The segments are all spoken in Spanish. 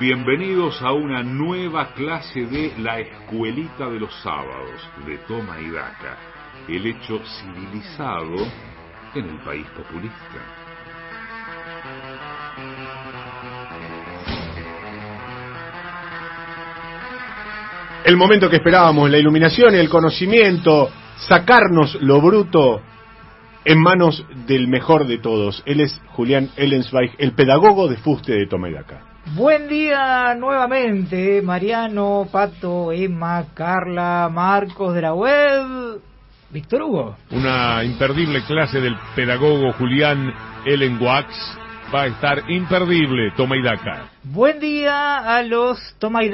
Bienvenidos a una nueva clase de La Escuelita de los Sábados de Toma y Daca, el hecho civilizado en el país populista. El momento que esperábamos, la iluminación, el conocimiento, sacarnos lo bruto en manos del mejor de todos. Él es Julián Ellensweig, el pedagogo de Fuste de Toma y Daca. Buen día nuevamente, Mariano, Pato, Emma, Carla, Marcos de la web, Víctor Hugo. Una imperdible clase del pedagogo Julián Ellen Wax va a estar imperdible, Toma y Daca. Buen día a los Toma y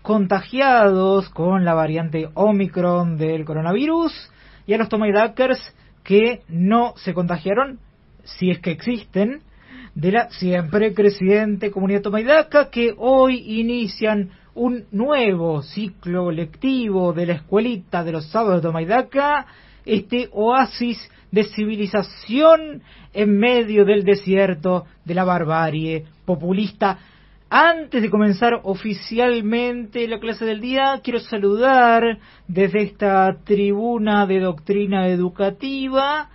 contagiados con la variante Omicron del coronavirus y a los Toma y que no se contagiaron, si es que existen, de la siempre creciente comunidad tomaidaca que hoy inician un nuevo ciclo lectivo de la escuelita de los sábados de Tomaidaca, este oasis de civilización en medio del desierto de la barbarie populista. Antes de comenzar oficialmente la clase del día, quiero saludar desde esta tribuna de doctrina educativa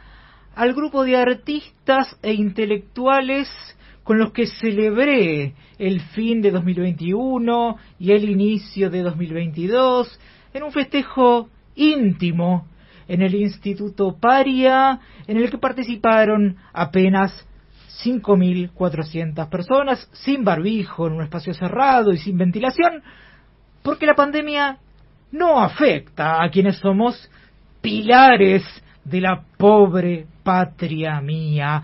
al grupo de artistas e intelectuales con los que celebré el fin de 2021 y el inicio de 2022 en un festejo íntimo en el Instituto Paria, en el que participaron apenas 5.400 personas, sin barbijo, en un espacio cerrado y sin ventilación, porque la pandemia no afecta a quienes somos pilares de la pobre patria mía.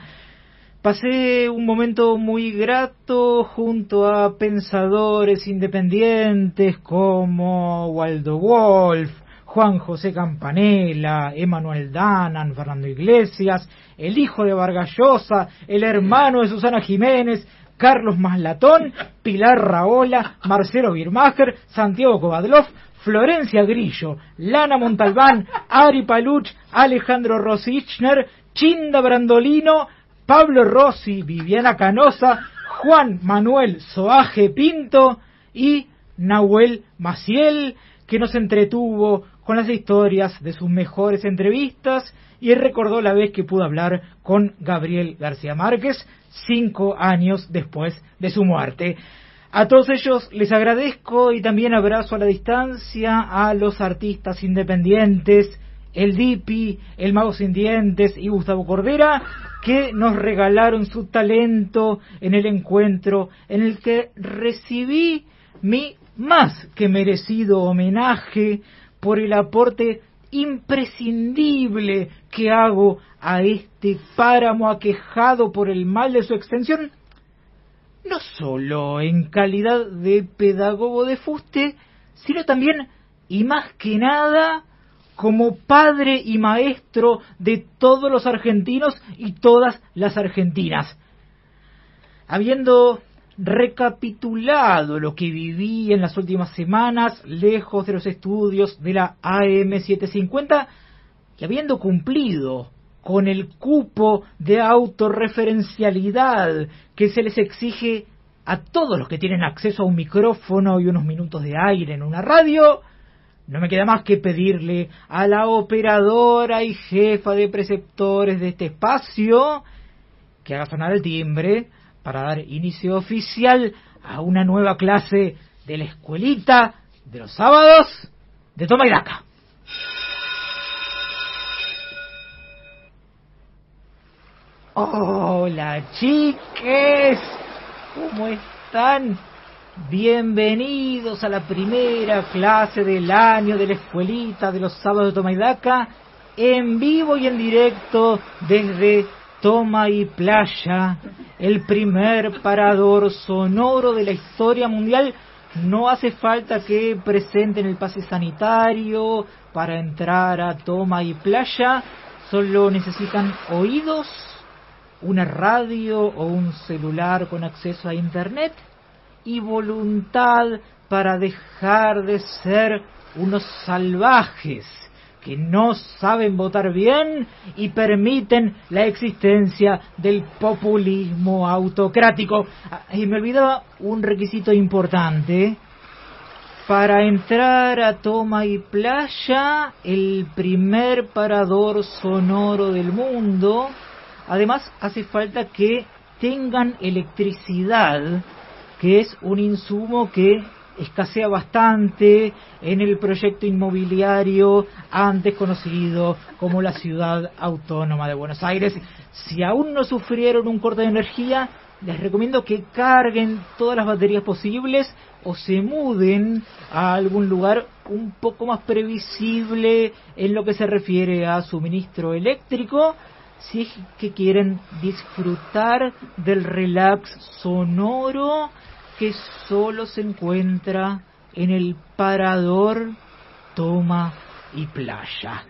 Pasé un momento muy grato junto a pensadores independientes como Waldo Wolf, Juan José Campanella, Emanuel Danan, Fernando Iglesias, el hijo de Vargallosa, el hermano de Susana Jiménez, Carlos Maslatón, Pilar Raola, Marcelo Birmacher, Santiago Kovadlov, Florencia Grillo, Lana Montalbán, Ari Paluch, Alejandro Rosichner, Chinda Brandolino, Pablo Rossi, Viviana Canosa, Juan Manuel Soaje Pinto y Nahuel Maciel, que nos entretuvo con las historias de sus mejores entrevistas y recordó la vez que pudo hablar con Gabriel García Márquez cinco años después de su muerte. A todos ellos les agradezco y también abrazo a la distancia a los artistas independientes, el Dipi, el Mago Sin Dientes y Gustavo Cordera, que nos regalaron su talento en el encuentro en el que recibí mi más que merecido homenaje por el aporte imprescindible que hago a este páramo aquejado por el mal de su extensión no solo en calidad de pedagogo de fuste, sino también y más que nada como padre y maestro de todos los argentinos y todas las argentinas. Habiendo recapitulado lo que viví en las últimas semanas, lejos de los estudios de la AM750, y habiendo cumplido con el cupo de autorreferencialidad que se les exige a todos los que tienen acceso a un micrófono y unos minutos de aire en una radio, no me queda más que pedirle a la operadora y jefa de preceptores de este espacio que haga sonar el timbre para dar inicio oficial a una nueva clase de la escuelita de los sábados de Toma y Daca. Hola chiques, ¿cómo están? Bienvenidos a la primera clase del año de la escuelita de los sábados de Toma y Daca, en vivo y en directo desde Toma y Playa, el primer parador sonoro de la historia mundial. No hace falta que presenten el pase sanitario para entrar a Toma y Playa, solo necesitan oídos una radio o un celular con acceso a Internet y voluntad para dejar de ser unos salvajes que no saben votar bien y permiten la existencia del populismo autocrático. Ah, y me olvidaba un requisito importante. Para entrar a Toma y Playa, el primer parador sonoro del mundo, además hace falta que tengan electricidad, que es un insumo que escasea bastante en el proyecto inmobiliario antes conocido como la ciudad autónoma de Buenos Aires. Si aún no sufrieron un corte de energía, les recomiendo que carguen todas las baterías posibles o se muden a algún lugar un poco más previsible en lo que se refiere a suministro eléctrico si es que quieren disfrutar del relax sonoro que solo se encuentra en el parador Toma y Playa.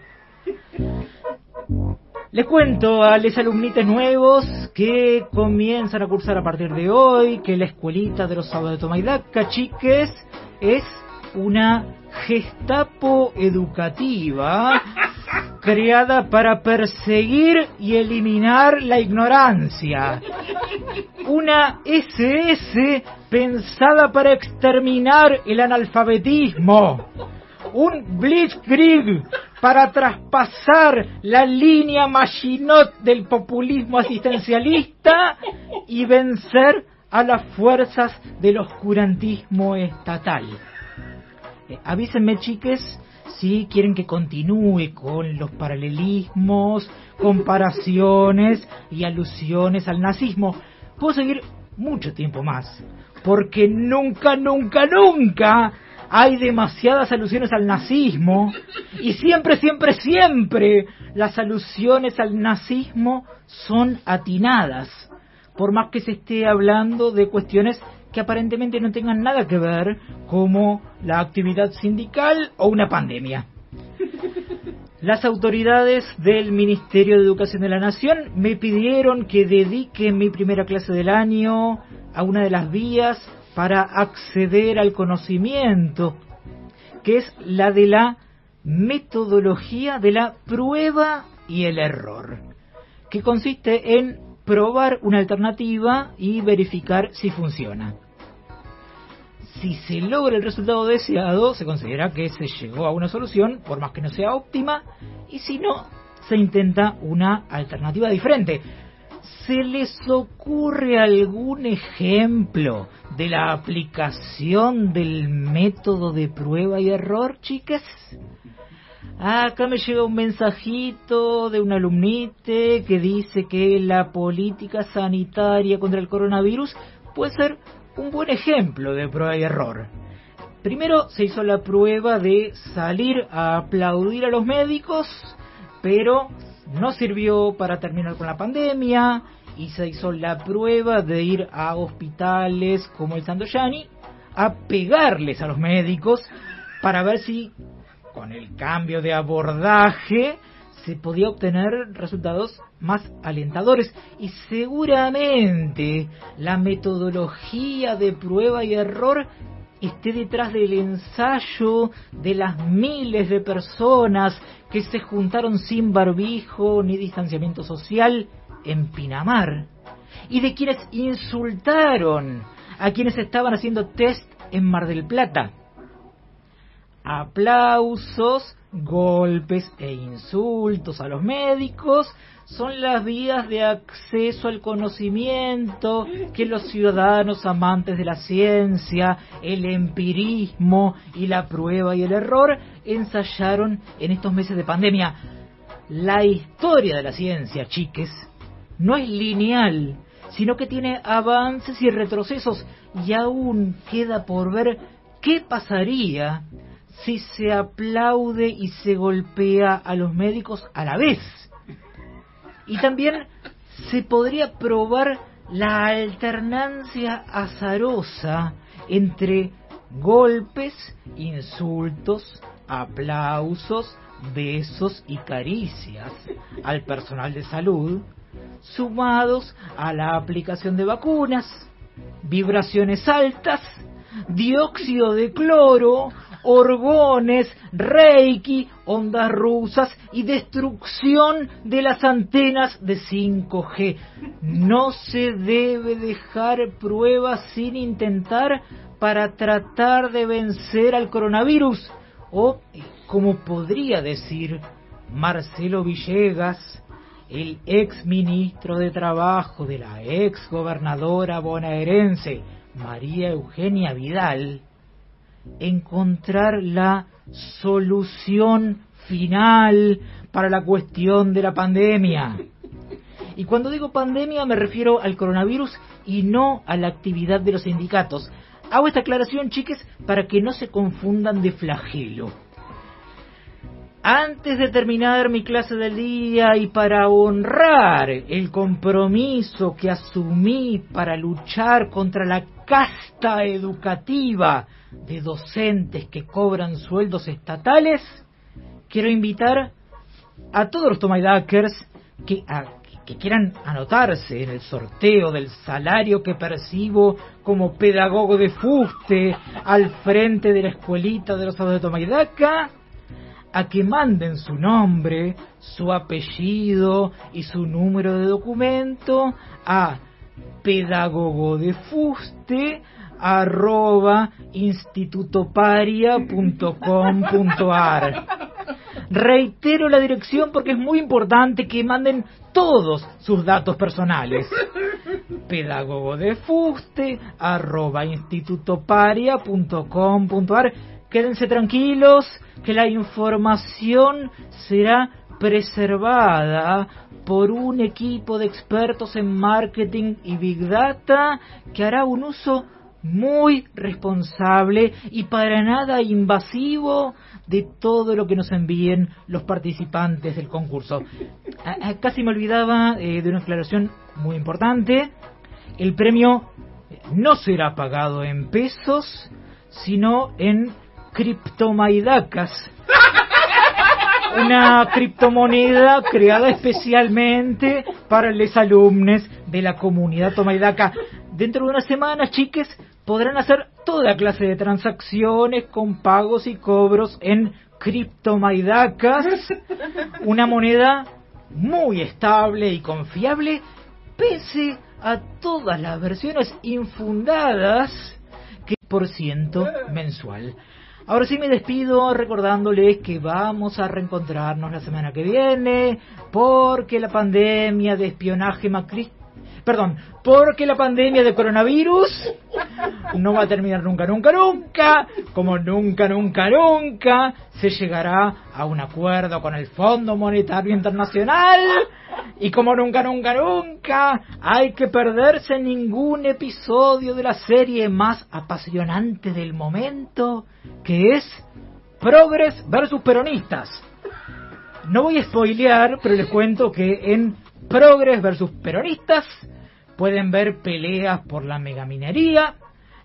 Les cuento a los alumnitos nuevos que comienzan a cursar a partir de hoy que la escuelita de los sábados de Toma y Daca, chiques, es una gestapo educativa creada para perseguir y eliminar la ignorancia. Una SS pensada para exterminar el analfabetismo. Un Blitzkrieg para traspasar la línea Machinot del populismo asistencialista y vencer a las fuerzas del oscurantismo estatal. Eh, avísenme, chiques, si quieren que continúe con los paralelismos, comparaciones y alusiones al nazismo. Puedo seguir mucho tiempo más, porque nunca, nunca, nunca hay demasiadas alusiones al nazismo y siempre, siempre, siempre las alusiones al nazismo son atinadas, por más que se esté hablando de cuestiones que aparentemente no tengan nada que ver como la actividad sindical o una pandemia. Las autoridades del Ministerio de Educación de la Nación me pidieron que dedique mi primera clase del año a una de las vías para acceder al conocimiento, que es la de la metodología de la prueba y el error, que consiste en probar una alternativa y verificar si funciona. Si se logra el resultado deseado, se considera que se llegó a una solución, por más que no sea óptima, y si no, se intenta una alternativa diferente. ¿Se les ocurre algún ejemplo de la aplicación del método de prueba y error, chicas? Acá me llega un mensajito de un alumnite que dice que la política sanitaria contra el coronavirus puede ser un buen ejemplo de prueba y error. Primero se hizo la prueba de salir a aplaudir a los médicos, pero no sirvió para terminar con la pandemia y se hizo la prueba de ir a hospitales como el Sandoyani a pegarles a los médicos para ver si con el cambio de abordaje se podía obtener resultados más alentadores. Y seguramente la metodología de prueba y error esté detrás del ensayo de las miles de personas que se juntaron sin barbijo ni distanciamiento social en Pinamar. Y de quienes insultaron a quienes estaban haciendo test en Mar del Plata. Aplausos, golpes e insultos a los médicos son las vías de acceso al conocimiento que los ciudadanos amantes de la ciencia, el empirismo y la prueba y el error ensayaron en estos meses de pandemia. La historia de la ciencia, chiques, no es lineal, sino que tiene avances y retrocesos y aún queda por ver qué pasaría si se aplaude y se golpea a los médicos a la vez. Y también se podría probar la alternancia azarosa entre golpes, insultos, aplausos, besos y caricias al personal de salud, sumados a la aplicación de vacunas, vibraciones altas, dióxido de cloro orgones, reiki, ondas rusas y destrucción de las antenas de 5G. No se debe dejar pruebas sin intentar para tratar de vencer al coronavirus. O, como podría decir Marcelo Villegas, el ex ministro de Trabajo de la ex gobernadora bonaerense María Eugenia Vidal, encontrar la solución final para la cuestión de la pandemia. Y cuando digo pandemia me refiero al coronavirus y no a la actividad de los sindicatos. Hago esta aclaración, chiques, para que no se confundan de flagelo. Antes de terminar mi clase del día y para honrar el compromiso que asumí para luchar contra la casta educativa de docentes que cobran sueldos estatales, quiero invitar a todos los Tomaidakers que, que quieran anotarse en el sorteo del salario que percibo como pedagogo de fuste al frente de la escuelita de los de Tomaidaca a que manden su nombre, su apellido y su número de documento a pedagogo. Reitero la dirección porque es muy importante que manden todos sus datos personales. Pedagogo. Quédense tranquilos que la información será preservada por un equipo de expertos en marketing y big data que hará un uso muy responsable y para nada invasivo de todo lo que nos envíen los participantes del concurso. Casi me olvidaba eh, de una aclaración muy importante. El premio no será pagado en pesos, sino en criptomaidacas. Una criptomoneda creada especialmente para los alumnos de la comunidad tomaidaca. Dentro de unas semanas, chiques, podrán hacer toda clase de transacciones con pagos y cobros en criptomaidacas, una moneda muy estable y confiable, pese a todas las versiones infundadas que por ciento mensual. Ahora sí me despido recordándoles que vamos a reencontrarnos la semana que viene porque la pandemia de espionaje macrista perdón, porque la pandemia de coronavirus no va a terminar nunca, nunca, nunca, como nunca, nunca, nunca se llegará a un acuerdo con el Fondo Monetario Internacional y como nunca, nunca, nunca hay que perderse ningún episodio de la serie más apasionante del momento, que es Progres versus Peronistas. No voy a spoilear, pero les cuento que en Progres versus Peronistas Pueden ver peleas por la megaminería,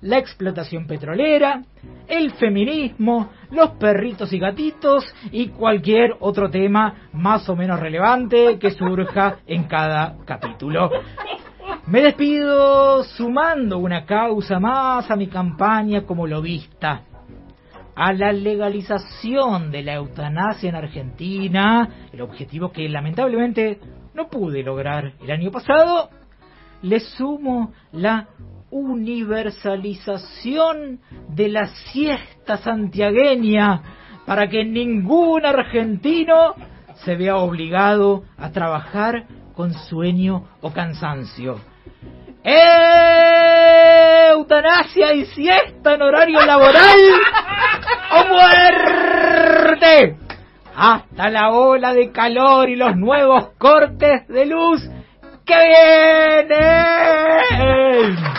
la explotación petrolera, el feminismo, los perritos y gatitos y cualquier otro tema más o menos relevante que surja en cada capítulo. Me despido sumando una causa más a mi campaña como lobista. A la legalización de la eutanasia en Argentina, el objetivo que lamentablemente no pude lograr el año pasado, le sumo la universalización de la siesta santiagueña para que ningún argentino se vea obligado a trabajar con sueño o cansancio. Eutanasia y siesta en horario laboral o muerte hasta la ola de calor y los nuevos cortes de luz que vienen.